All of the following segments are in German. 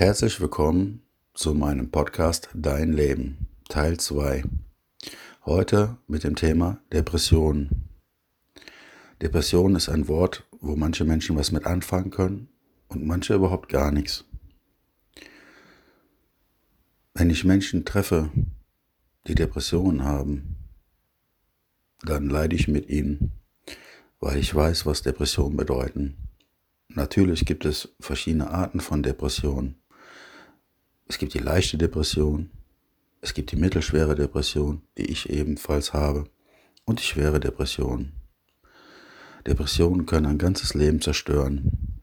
Herzlich willkommen zu meinem Podcast Dein Leben, Teil 2. Heute mit dem Thema Depression. Depression ist ein Wort, wo manche Menschen was mit anfangen können und manche überhaupt gar nichts. Wenn ich Menschen treffe, die Depressionen haben, dann leide ich mit ihnen, weil ich weiß, was Depressionen bedeuten. Natürlich gibt es verschiedene Arten von Depressionen. Es gibt die leichte Depression, es gibt die mittelschwere Depression, die ich ebenfalls habe, und die schwere Depression. Depressionen können ein ganzes Leben zerstören.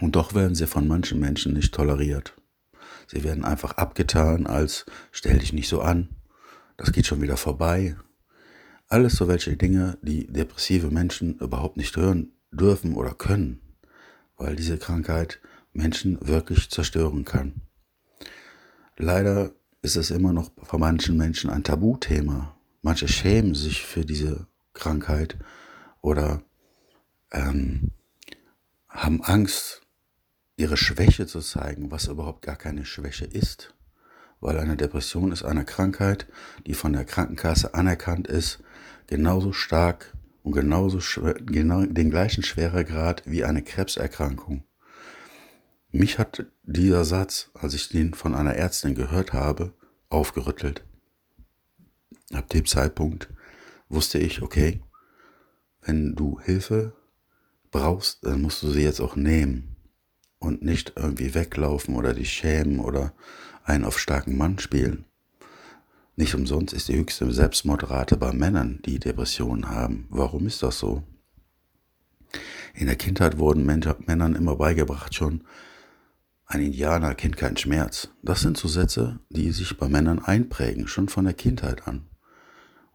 Und doch werden sie von manchen Menschen nicht toleriert. Sie werden einfach abgetan als stell dich nicht so an, das geht schon wieder vorbei. Alles so welche Dinge, die depressive Menschen überhaupt nicht hören dürfen oder können weil diese Krankheit Menschen wirklich zerstören kann. Leider ist es immer noch bei manchen Menschen ein Tabuthema. Manche schämen sich für diese Krankheit oder ähm, haben Angst, ihre Schwäche zu zeigen, was überhaupt gar keine Schwäche ist. Weil eine Depression ist eine Krankheit, die von der Krankenkasse anerkannt ist, genauso stark und genauso genau den gleichen Schweregrad wie eine Krebserkrankung. Mich hat dieser Satz, als ich den von einer Ärztin gehört habe, aufgerüttelt. Ab dem Zeitpunkt wusste ich, okay, wenn du Hilfe brauchst, dann musst du sie jetzt auch nehmen und nicht irgendwie weglaufen oder dich schämen oder einen auf starken Mann spielen. Nicht umsonst ist die höchste Selbstmordrate bei Männern, die Depressionen haben. Warum ist das so? In der Kindheit wurden Männern immer beigebracht schon, ein Indianer kennt keinen Schmerz. Das sind so Sätze, die sich bei Männern einprägen, schon von der Kindheit an.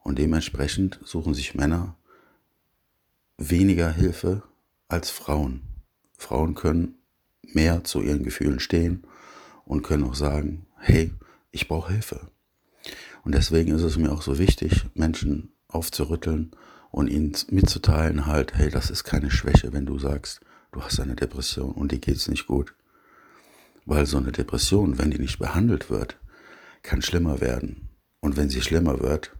Und dementsprechend suchen sich Männer weniger Hilfe als Frauen. Frauen können mehr zu ihren Gefühlen stehen und können auch sagen, hey, ich brauche Hilfe. Und deswegen ist es mir auch so wichtig, Menschen aufzurütteln und ihnen mitzuteilen halt, hey, das ist keine Schwäche, wenn du sagst, du hast eine Depression und dir geht's nicht gut. Weil so eine Depression, wenn die nicht behandelt wird, kann schlimmer werden. Und wenn sie schlimmer wird,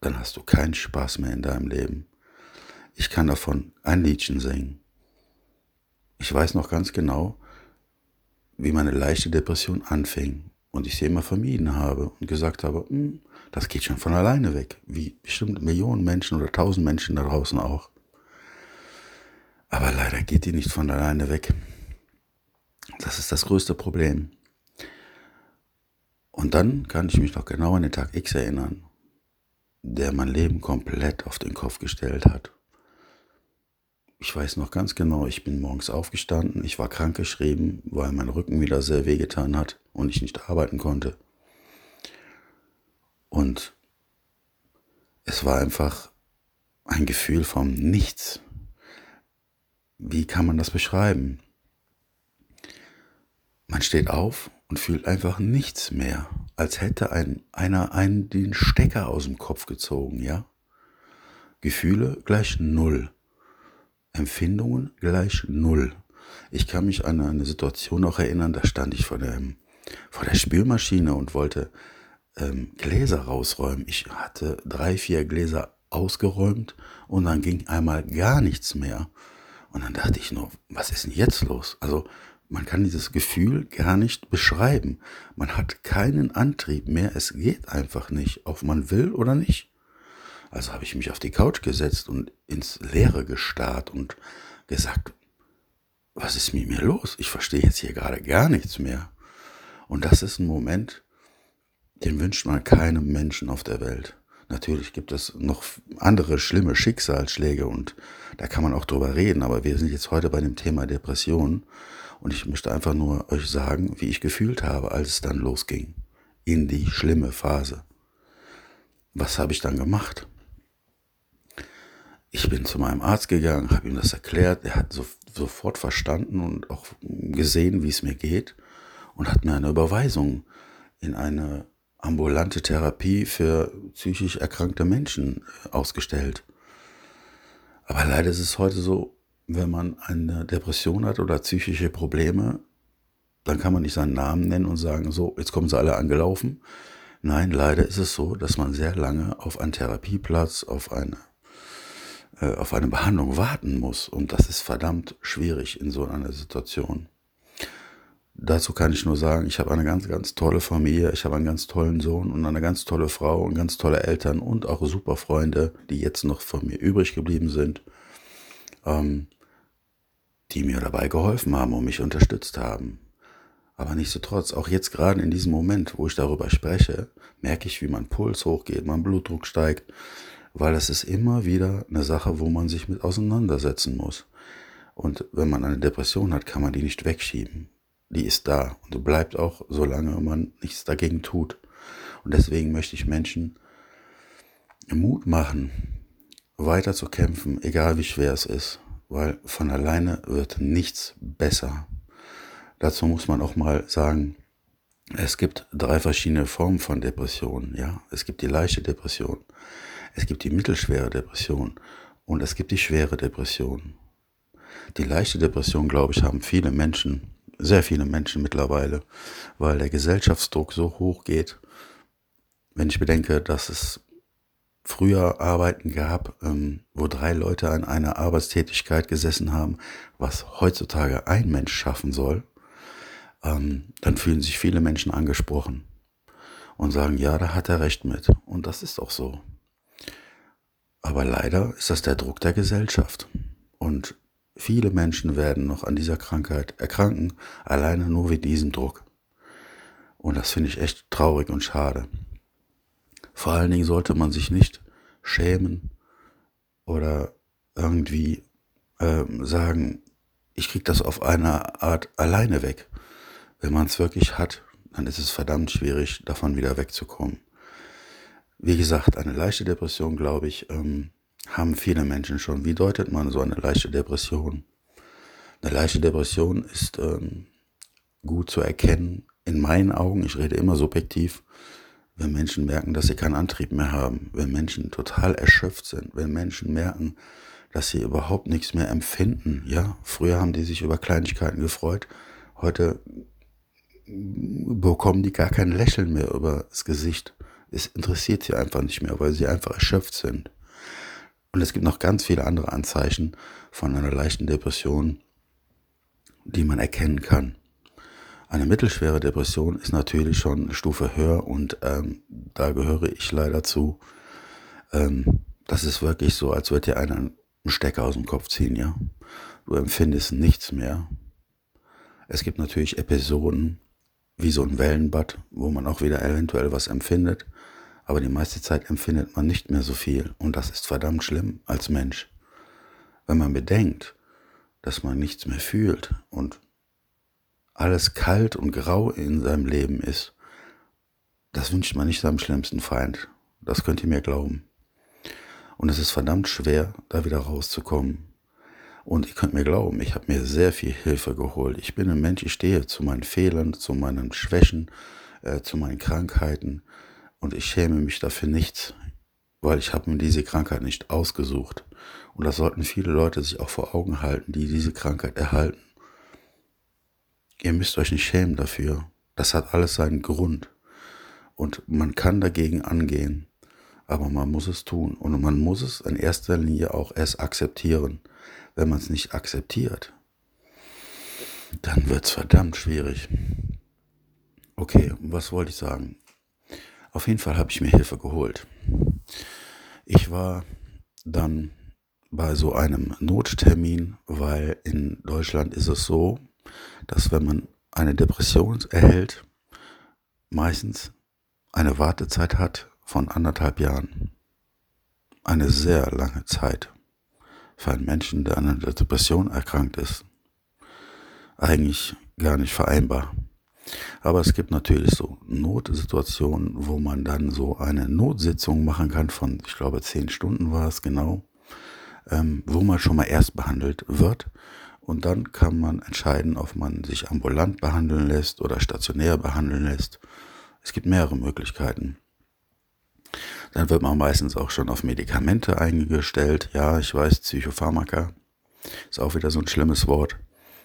dann hast du keinen Spaß mehr in deinem Leben. Ich kann davon ein Liedchen singen. Ich weiß noch ganz genau, wie meine leichte Depression anfing und ich sie immer vermieden habe und gesagt habe, hm, das geht schon von alleine weg, wie bestimmt Millionen Menschen oder tausend Menschen da draußen auch. Aber leider geht die nicht von alleine weg. Das ist das größte Problem. Und dann kann ich mich noch genau an den Tag X erinnern, der mein Leben komplett auf den Kopf gestellt hat. Ich weiß noch ganz genau, ich bin morgens aufgestanden, ich war krankgeschrieben, weil mein Rücken wieder sehr wehgetan hat und ich nicht arbeiten konnte. Und es war einfach ein Gefühl vom Nichts. Wie kann man das beschreiben? Man steht auf und fühlt einfach nichts mehr, als hätte ein, einer einen den Stecker aus dem Kopf gezogen, ja? Gefühle gleich null. Empfindungen gleich null. Ich kann mich an eine Situation noch erinnern, da stand ich vor, dem, vor der Spülmaschine und wollte ähm, Gläser rausräumen. Ich hatte drei, vier Gläser ausgeräumt und dann ging einmal gar nichts mehr. Und dann dachte ich nur, was ist denn jetzt los? Also man kann dieses Gefühl gar nicht beschreiben. Man hat keinen Antrieb mehr. Es geht einfach nicht, ob man will oder nicht. Also habe ich mich auf die Couch gesetzt und ins Leere gestarrt und gesagt, was ist mit mir los? Ich verstehe jetzt hier gerade gar nichts mehr. Und das ist ein Moment, den wünscht man keinem Menschen auf der Welt. Natürlich gibt es noch andere schlimme Schicksalsschläge und da kann man auch drüber reden, aber wir sind jetzt heute bei dem Thema Depression und ich möchte einfach nur euch sagen, wie ich gefühlt habe, als es dann losging in die schlimme Phase. Was habe ich dann gemacht? Ich bin zu meinem Arzt gegangen, habe ihm das erklärt. Er hat so, sofort verstanden und auch gesehen, wie es mir geht und hat mir eine Überweisung in eine ambulante Therapie für psychisch erkrankte Menschen äh, ausgestellt. Aber leider ist es heute so, wenn man eine Depression hat oder psychische Probleme, dann kann man nicht seinen Namen nennen und sagen, so, jetzt kommen sie alle angelaufen. Nein, leider ist es so, dass man sehr lange auf einen Therapieplatz, auf eine, äh, auf eine Behandlung warten muss. Und das ist verdammt schwierig in so einer Situation. Dazu kann ich nur sagen, ich habe eine ganz, ganz tolle Familie, ich habe einen ganz tollen Sohn und eine ganz tolle Frau und ganz tolle Eltern und auch super Freunde, die jetzt noch von mir übrig geblieben sind, ähm, die mir dabei geholfen haben und mich unterstützt haben. Aber nichtsdestotrotz, auch jetzt gerade in diesem Moment, wo ich darüber spreche, merke ich, wie mein Puls hochgeht, mein Blutdruck steigt, weil es ist immer wieder eine Sache, wo man sich mit auseinandersetzen muss. Und wenn man eine Depression hat, kann man die nicht wegschieben die ist da und bleibt auch, solange man nichts dagegen tut. Und deswegen möchte ich Menschen Mut machen, weiter zu kämpfen, egal wie schwer es ist, weil von alleine wird nichts besser. Dazu muss man auch mal sagen, es gibt drei verschiedene Formen von Depressionen. Ja, es gibt die leichte Depression, es gibt die mittelschwere Depression und es gibt die schwere Depression. Die leichte Depression, glaube ich, haben viele Menschen sehr viele Menschen mittlerweile, weil der Gesellschaftsdruck so hoch geht. Wenn ich bedenke, dass es früher Arbeiten gab, ähm, wo drei Leute an einer Arbeitstätigkeit gesessen haben, was heutzutage ein Mensch schaffen soll, ähm, dann fühlen sich viele Menschen angesprochen und sagen, ja, da hat er recht mit. Und das ist auch so. Aber leider ist das der Druck der Gesellschaft. Und Viele Menschen werden noch an dieser Krankheit erkranken, alleine nur wegen diesem Druck. Und das finde ich echt traurig und schade. Vor allen Dingen sollte man sich nicht schämen oder irgendwie äh, sagen, ich kriege das auf eine Art alleine weg. Wenn man es wirklich hat, dann ist es verdammt schwierig, davon wieder wegzukommen. Wie gesagt, eine leichte Depression, glaube ich, ähm, haben viele Menschen schon. Wie deutet man so eine leichte Depression? Eine leichte Depression ist ähm, gut zu erkennen, in meinen Augen, ich rede immer subjektiv, wenn Menschen merken, dass sie keinen Antrieb mehr haben, wenn Menschen total erschöpft sind, wenn Menschen merken, dass sie überhaupt nichts mehr empfinden. Ja, früher haben die sich über Kleinigkeiten gefreut, heute bekommen die gar kein Lächeln mehr über das Gesicht. Es interessiert sie einfach nicht mehr, weil sie einfach erschöpft sind. Und es gibt noch ganz viele andere Anzeichen von einer leichten Depression, die man erkennen kann. Eine mittelschwere Depression ist natürlich schon eine Stufe höher und ähm, da gehöre ich leider zu. Ähm, das ist wirklich so, als würde dir einer einen Stecker aus dem Kopf ziehen, ja. Du empfindest nichts mehr. Es gibt natürlich Episoden wie so ein Wellenbad, wo man auch wieder eventuell was empfindet aber die meiste Zeit empfindet man nicht mehr so viel und das ist verdammt schlimm als Mensch. Wenn man bedenkt, dass man nichts mehr fühlt und alles kalt und grau in seinem Leben ist, das wünscht man nicht seinem schlimmsten Feind. Das könnt ihr mir glauben. Und es ist verdammt schwer, da wieder rauszukommen. Und ihr könnt mir glauben, ich habe mir sehr viel Hilfe geholt. Ich bin ein Mensch, ich stehe zu meinen Fehlern, zu meinen Schwächen, äh, zu meinen Krankheiten und ich schäme mich dafür nicht, weil ich habe mir diese Krankheit nicht ausgesucht. Und das sollten viele Leute sich auch vor Augen halten, die diese Krankheit erhalten. Ihr müsst euch nicht schämen dafür. Das hat alles seinen Grund. Und man kann dagegen angehen, aber man muss es tun. Und man muss es in erster Linie auch erst akzeptieren. Wenn man es nicht akzeptiert, dann wird es verdammt schwierig. Okay, was wollte ich sagen? Auf jeden Fall habe ich mir Hilfe geholt. Ich war dann bei so einem Nottermin, weil in Deutschland ist es so, dass wenn man eine Depression erhält, meistens eine Wartezeit hat von anderthalb Jahren. Eine sehr lange Zeit für einen Menschen, der an einer Depression erkrankt ist. Eigentlich gar nicht vereinbar. Aber es gibt natürlich so Notsituationen, wo man dann so eine Notsitzung machen kann von, ich glaube, zehn Stunden war es genau, ähm, wo man schon mal erst behandelt wird. Und dann kann man entscheiden, ob man sich ambulant behandeln lässt oder stationär behandeln lässt. Es gibt mehrere Möglichkeiten. Dann wird man meistens auch schon auf Medikamente eingestellt. Ja, ich weiß, Psychopharmaka ist auch wieder so ein schlimmes Wort.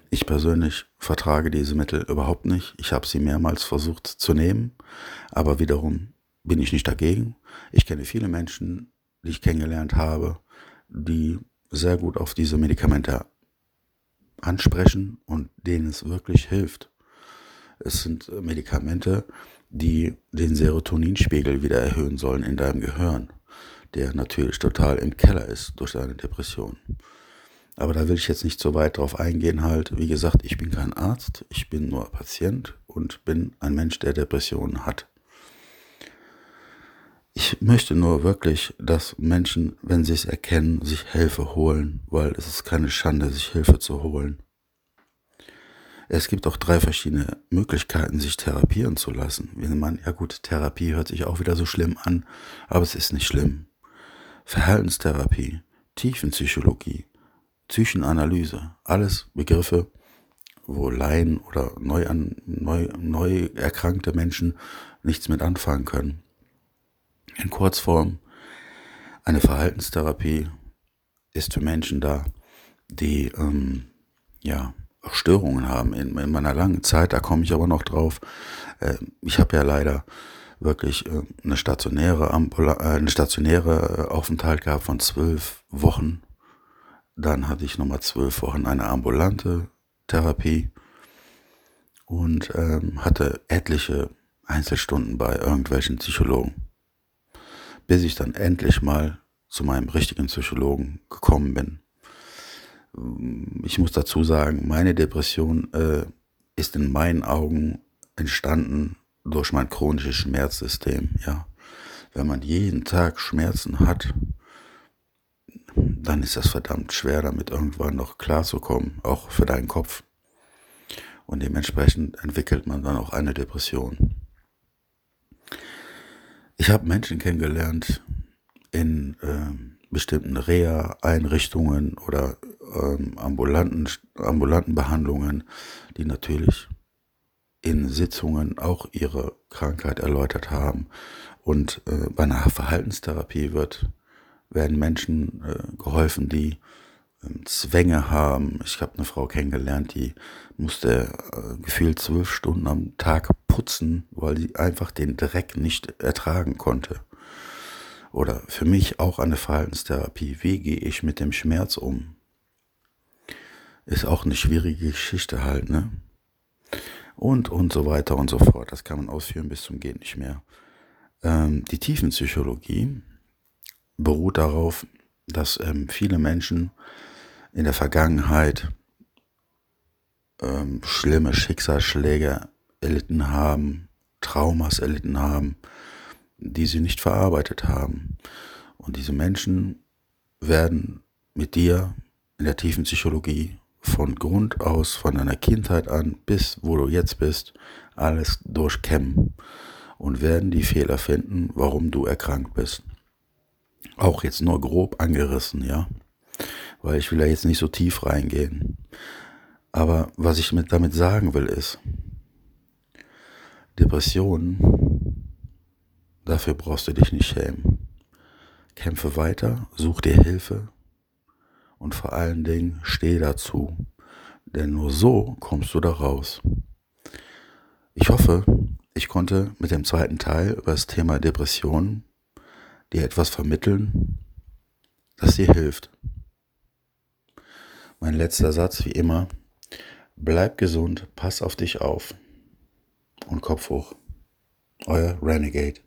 Ich persönlich vertrage diese Mittel überhaupt nicht. Ich habe sie mehrmals versucht zu nehmen, aber wiederum bin ich nicht dagegen. Ich kenne viele Menschen, die ich kennengelernt habe, die sehr gut auf diese Medikamente ansprechen und denen es wirklich hilft. Es sind Medikamente, die den Serotoninspiegel wieder erhöhen sollen in deinem Gehirn, der natürlich total im Keller ist durch deine Depression. Aber da will ich jetzt nicht so weit drauf eingehen halt. Wie gesagt, ich bin kein Arzt, ich bin nur Patient und bin ein Mensch, der Depressionen hat. Ich möchte nur wirklich, dass Menschen, wenn sie es erkennen, sich Hilfe holen, weil es ist keine Schande, sich Hilfe zu holen. Es gibt auch drei verschiedene Möglichkeiten, sich therapieren zu lassen. Wenn man, ja gut, Therapie hört sich auch wieder so schlimm an, aber es ist nicht schlimm. Verhaltenstherapie, Tiefenpsychologie, Psychenanalyse, alles Begriffe, wo Laien oder neu, an, neu, neu erkrankte Menschen nichts mit anfangen können. In Kurzform, eine Verhaltenstherapie ist für Menschen da, die ähm, ja, Störungen haben. In, in, meiner langen Zeit, da komme ich aber noch drauf, äh, ich habe ja leider wirklich äh, eine stationäre, Ambula äh, eine stationäre Aufenthalt gehabt von zwölf Wochen. Dann hatte ich nochmal zwölf Wochen eine ambulante Therapie und ähm, hatte etliche Einzelstunden bei irgendwelchen Psychologen, bis ich dann endlich mal zu meinem richtigen Psychologen gekommen bin. Ich muss dazu sagen, meine Depression äh, ist in meinen Augen entstanden durch mein chronisches Schmerzsystem. Ja, wenn man jeden Tag Schmerzen hat, dann ist das verdammt schwer, damit irgendwann noch klarzukommen, auch für deinen Kopf. Und dementsprechend entwickelt man dann auch eine Depression. Ich habe Menschen kennengelernt in äh, bestimmten Reha-Einrichtungen oder ähm, ambulanten, ambulanten Behandlungen, die natürlich in Sitzungen auch ihre Krankheit erläutert haben. Und äh, bei einer Verhaltenstherapie wird werden Menschen äh, geholfen, die Zwänge haben. Ich habe eine Frau kennengelernt, die musste äh, gefühlt zwölf Stunden am Tag putzen, weil sie einfach den Dreck nicht ertragen konnte. Oder für mich auch eine Verhaltenstherapie. Wie gehe ich mit dem Schmerz um? Ist auch eine schwierige Geschichte halt, ne? Und, und so weiter und so fort. Das kann man ausführen bis zum Geht nicht mehr. Ähm, die Tiefenpsychologie beruht darauf, dass ähm, viele Menschen in der Vergangenheit ähm, schlimme Schicksalsschläge erlitten haben, Traumas erlitten haben, die sie nicht verarbeitet haben. Und diese Menschen werden mit dir in der tiefen Psychologie von Grund aus, von deiner Kindheit an bis wo du jetzt bist, alles durchkämmen und werden die Fehler finden, warum du erkrankt bist. Auch jetzt nur grob angerissen, ja. Weil ich will ja jetzt nicht so tief reingehen. Aber was ich mit, damit sagen will ist, Depressionen, dafür brauchst du dich nicht schämen. Kämpfe weiter, such dir Hilfe und vor allen Dingen steh dazu. Denn nur so kommst du da raus. Ich hoffe, ich konnte mit dem zweiten Teil über das Thema Depressionen dir etwas vermitteln, das dir hilft. Mein letzter Satz wie immer, bleib gesund, pass auf dich auf und Kopf hoch. Euer Renegade.